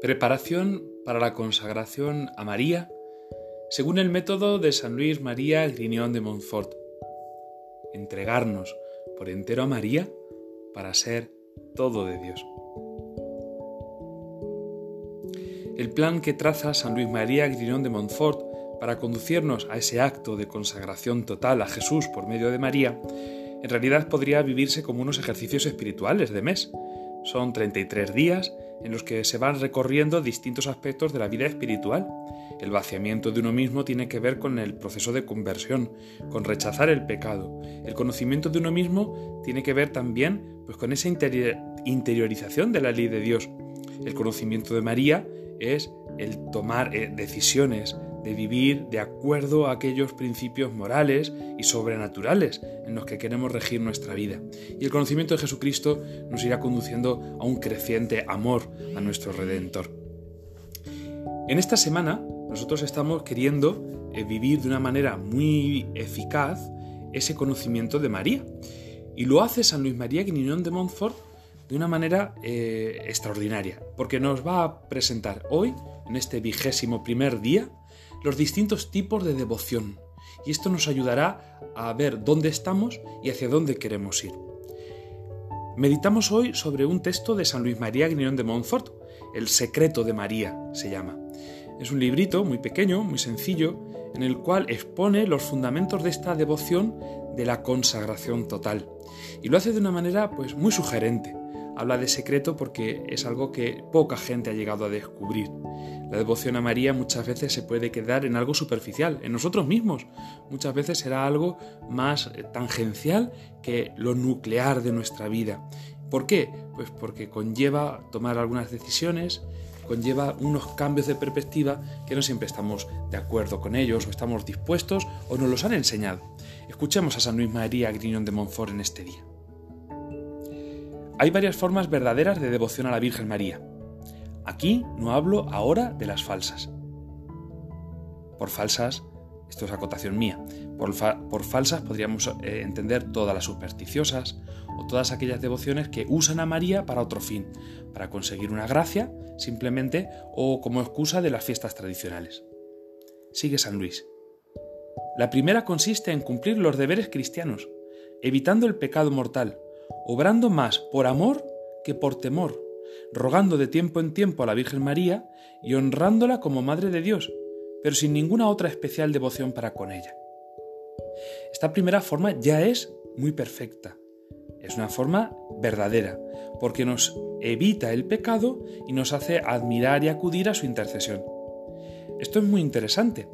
Preparación para la consagración a María según el método de San Luis María Grignon de Montfort. Entregarnos por entero a María para ser todo de Dios. El plan que traza San Luis María Grignon de Montfort para conducirnos a ese acto de consagración total a Jesús por medio de María, en realidad podría vivirse como unos ejercicios espirituales de mes. Son 33 días en los que se van recorriendo distintos aspectos de la vida espiritual. El vaciamiento de uno mismo tiene que ver con el proceso de conversión, con rechazar el pecado. El conocimiento de uno mismo tiene que ver también pues, con esa interiorización de la ley de Dios. El conocimiento de María es el tomar eh, decisiones, de vivir de acuerdo a aquellos principios morales y sobrenaturales en los que queremos regir nuestra vida. Y el conocimiento de Jesucristo nos irá conduciendo a un creciente amor a nuestro Redentor. En esta semana nosotros estamos queriendo eh, vivir de una manera muy eficaz ese conocimiento de María. Y lo hace San Luis María Guignón de Montfort de una manera eh, extraordinaria, porque nos va a presentar hoy, en este vigésimo primer día, los distintos tipos de devoción y esto nos ayudará a ver dónde estamos y hacia dónde queremos ir. Meditamos hoy sobre un texto de San Luis María Guignón de Montfort, El secreto de María se llama. Es un librito muy pequeño, muy sencillo, en el cual expone los fundamentos de esta devoción de la consagración total. Y lo hace de una manera pues muy sugerente. Habla de secreto porque es algo que poca gente ha llegado a descubrir. La devoción a María muchas veces se puede quedar en algo superficial, en nosotros mismos. Muchas veces será algo más eh, tangencial que lo nuclear de nuestra vida. ¿Por qué? Pues porque conlleva tomar algunas decisiones, conlleva unos cambios de perspectiva que no siempre estamos de acuerdo con ellos o estamos dispuestos o nos los han enseñado. Escuchemos a San Luis María Griñón de Montfort en este día. Hay varias formas verdaderas de devoción a la Virgen María. Aquí no hablo ahora de las falsas. Por falsas, esto es acotación mía, por, falsas podríamos eh, entender todas las supersticiosas o todas aquellas devociones que usan a María para otro fin, para conseguir una gracia simplemente o como excusa de las fiestas tradicionales. Sigue San Luis. La primera consiste en cumplir los deberes cristianos, evitando el pecado mortal, obrando más por amor que por temor, rogando de tiempo en tiempo a la Virgen María y honrándola como Madre de Dios, pero sin ninguna otra especial devoción para con ella. Esta primera forma ya es muy perfecta. Es una forma verdadera, porque nos evita el pecado y nos hace admirar y acudir a su intercesión. Esto es muy interesante.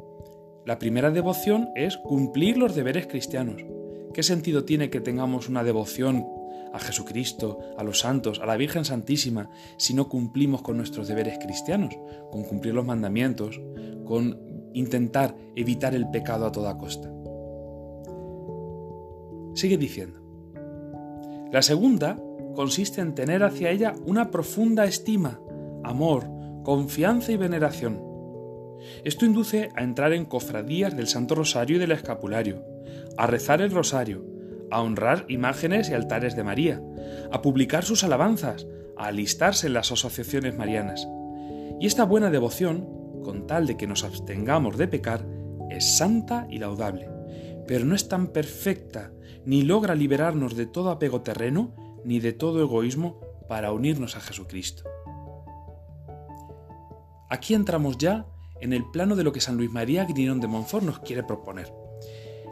La primera devoción es cumplir los deberes cristianos. ¿Qué sentido tiene que tengamos una devoción a Jesucristo, a los santos, a la Virgen Santísima, si no cumplimos con nuestros deberes cristianos, con cumplir los mandamientos, con intentar evitar el pecado a toda costa. Sigue diciendo. La segunda consiste en tener hacia ella una profunda estima, amor, confianza y veneración. Esto induce a entrar en cofradías del Santo Rosario y del Escapulario, a rezar el Rosario, a honrar imágenes y altares de María, a publicar sus alabanzas, a alistarse en las asociaciones marianas. Y esta buena devoción, con tal de que nos abstengamos de pecar, es santa y laudable, pero no es tan perfecta, ni logra liberarnos de todo apego terreno, ni de todo egoísmo para unirnos a Jesucristo. Aquí entramos ya en el plano de lo que San Luis María Grignon de Montfort nos quiere proponer.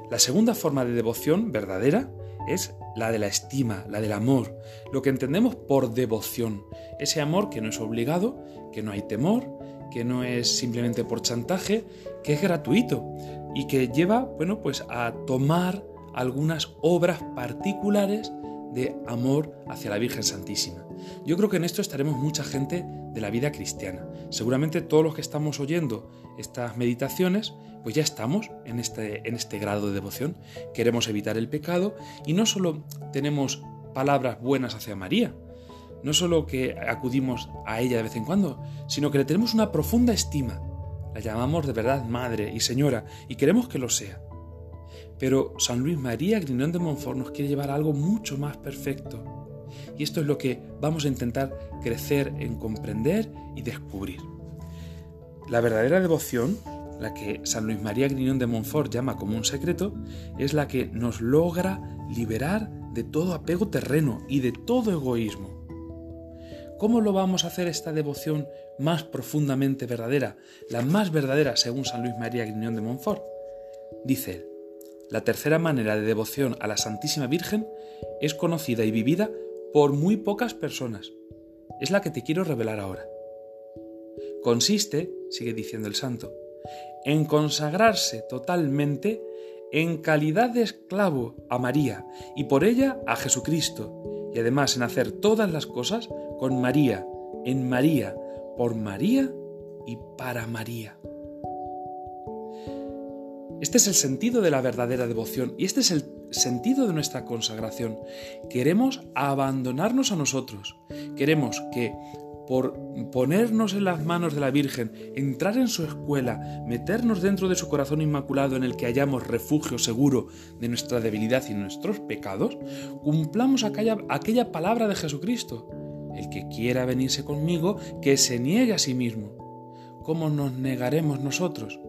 La segunda forma de devoción verdadera es la de la estima, la del amor, lo que entendemos por devoción, ese amor que no es obligado, que no hay temor, que no es simplemente por chantaje, que es gratuito y que lleva, bueno, pues a tomar algunas obras particulares de amor hacia la Virgen Santísima. Yo creo que en esto estaremos mucha gente de la vida cristiana. Seguramente todos los que estamos oyendo estas meditaciones, pues ya estamos en este, en este grado de devoción. Queremos evitar el pecado y no solo tenemos palabras buenas hacia María, no solo que acudimos a ella de vez en cuando, sino que le tenemos una profunda estima. La llamamos de verdad Madre y Señora y queremos que lo sea. Pero San Luis María Grignón de Montfort nos quiere llevar a algo mucho más perfecto. Y esto es lo que vamos a intentar crecer en comprender y descubrir. La verdadera devoción, la que San Luis María Griñón de Montfort llama como un secreto, es la que nos logra liberar de todo apego terreno y de todo egoísmo. ¿Cómo lo vamos a hacer esta devoción más profundamente verdadera, la más verdadera según San Luis María Griñón de Montfort? Dice él, la tercera manera de devoción a la Santísima Virgen es conocida y vivida por muy pocas personas. Es la que te quiero revelar ahora. Consiste, sigue diciendo el santo, en consagrarse totalmente en calidad de esclavo a María y por ella a Jesucristo, y además en hacer todas las cosas con María, en María, por María y para María. Este es el sentido de la verdadera devoción y este es el sentido de nuestra consagración. Queremos abandonarnos a nosotros. Queremos que por ponernos en las manos de la Virgen, entrar en su escuela, meternos dentro de su corazón inmaculado en el que hallamos refugio seguro de nuestra debilidad y nuestros pecados, cumplamos aquella, aquella palabra de Jesucristo. El que quiera venirse conmigo, que se niegue a sí mismo. ¿Cómo nos negaremos nosotros?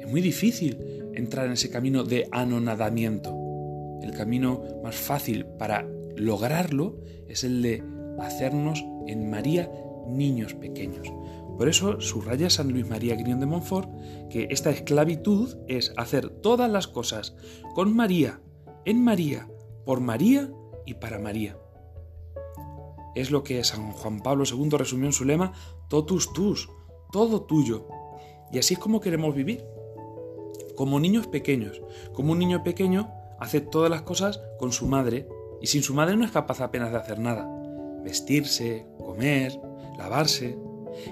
Es muy difícil entrar en ese camino de anonadamiento. El camino más fácil para lograrlo es el de hacernos en María niños pequeños. Por eso subraya San Luis María Griñón de Montfort que esta esclavitud es hacer todas las cosas con María, en María, por María y para María. Es lo que San Juan Pablo II resumió en su lema Totus tus, todo tuyo. Y así es como queremos vivir como niños pequeños. Como un niño pequeño hace todas las cosas con su madre y sin su madre no es capaz apenas de hacer nada. Vestirse, comer, lavarse.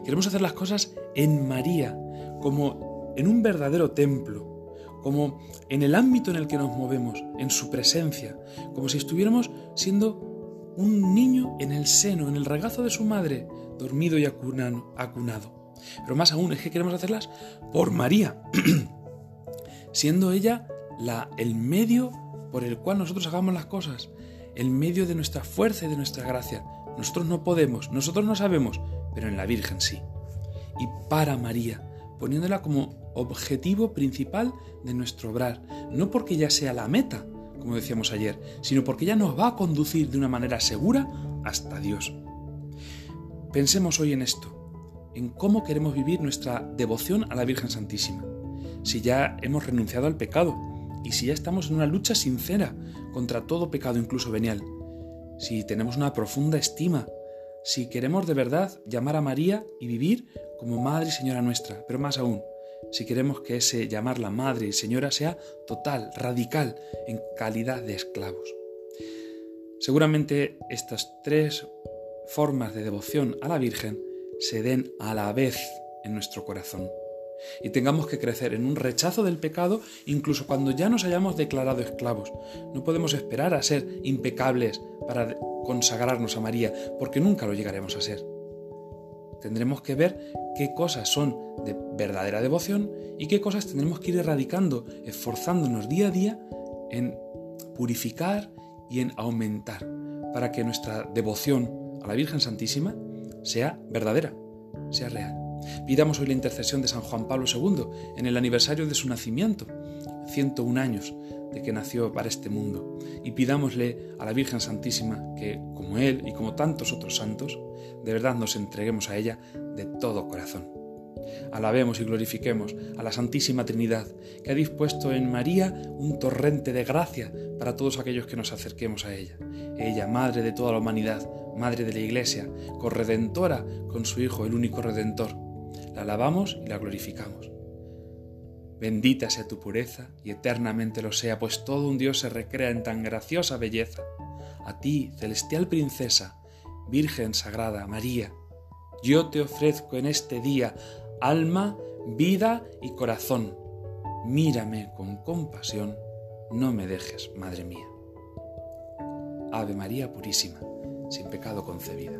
Queremos hacer las cosas en María, como en un verdadero templo, como en el ámbito en el que nos movemos, en su presencia, como si estuviéramos siendo un niño en el seno, en el regazo de su madre, dormido y acunado. Pero más aún es que queremos hacerlas por María. siendo ella la, el medio por el cual nosotros hagamos las cosas, el medio de nuestra fuerza y de nuestra gracia. Nosotros no podemos, nosotros no sabemos, pero en la Virgen sí. Y para María, poniéndola como objetivo principal de nuestro obrar, no porque ella sea la meta, como decíamos ayer, sino porque ella nos va a conducir de una manera segura hasta Dios. Pensemos hoy en esto, en cómo queremos vivir nuestra devoción a la Virgen Santísima si ya hemos renunciado al pecado y si ya estamos en una lucha sincera contra todo pecado, incluso venial, si tenemos una profunda estima, si queremos de verdad llamar a María y vivir como Madre y Señora nuestra, pero más aún, si queremos que ese llamarla Madre y Señora sea total, radical, en calidad de esclavos. Seguramente estas tres formas de devoción a la Virgen se den a la vez en nuestro corazón y tengamos que crecer en un rechazo del pecado incluso cuando ya nos hayamos declarado esclavos. No podemos esperar a ser impecables para consagrarnos a María, porque nunca lo llegaremos a ser. Tendremos que ver qué cosas son de verdadera devoción y qué cosas tendremos que ir erradicando, esforzándonos día a día en purificar y en aumentar, para que nuestra devoción a la Virgen Santísima sea verdadera, sea real. Pidamos hoy la intercesión de San Juan Pablo II en el aniversario de su nacimiento, 101 años de que nació para este mundo, y pidámosle a la Virgen Santísima que, como él y como tantos otros santos, de verdad nos entreguemos a ella de todo corazón. Alabemos y glorifiquemos a la Santísima Trinidad, que ha dispuesto en María un torrente de gracia para todos aquellos que nos acerquemos a ella. Ella, Madre de toda la humanidad, Madre de la Iglesia, corredentora con su Hijo, el único Redentor la alabamos y la glorificamos. Bendita sea tu pureza y eternamente lo sea, pues todo un Dios se recrea en tan graciosa belleza. A ti, celestial princesa, Virgen Sagrada María, yo te ofrezco en este día alma, vida y corazón. Mírame con compasión, no me dejes, Madre mía. Ave María Purísima, sin pecado concebida.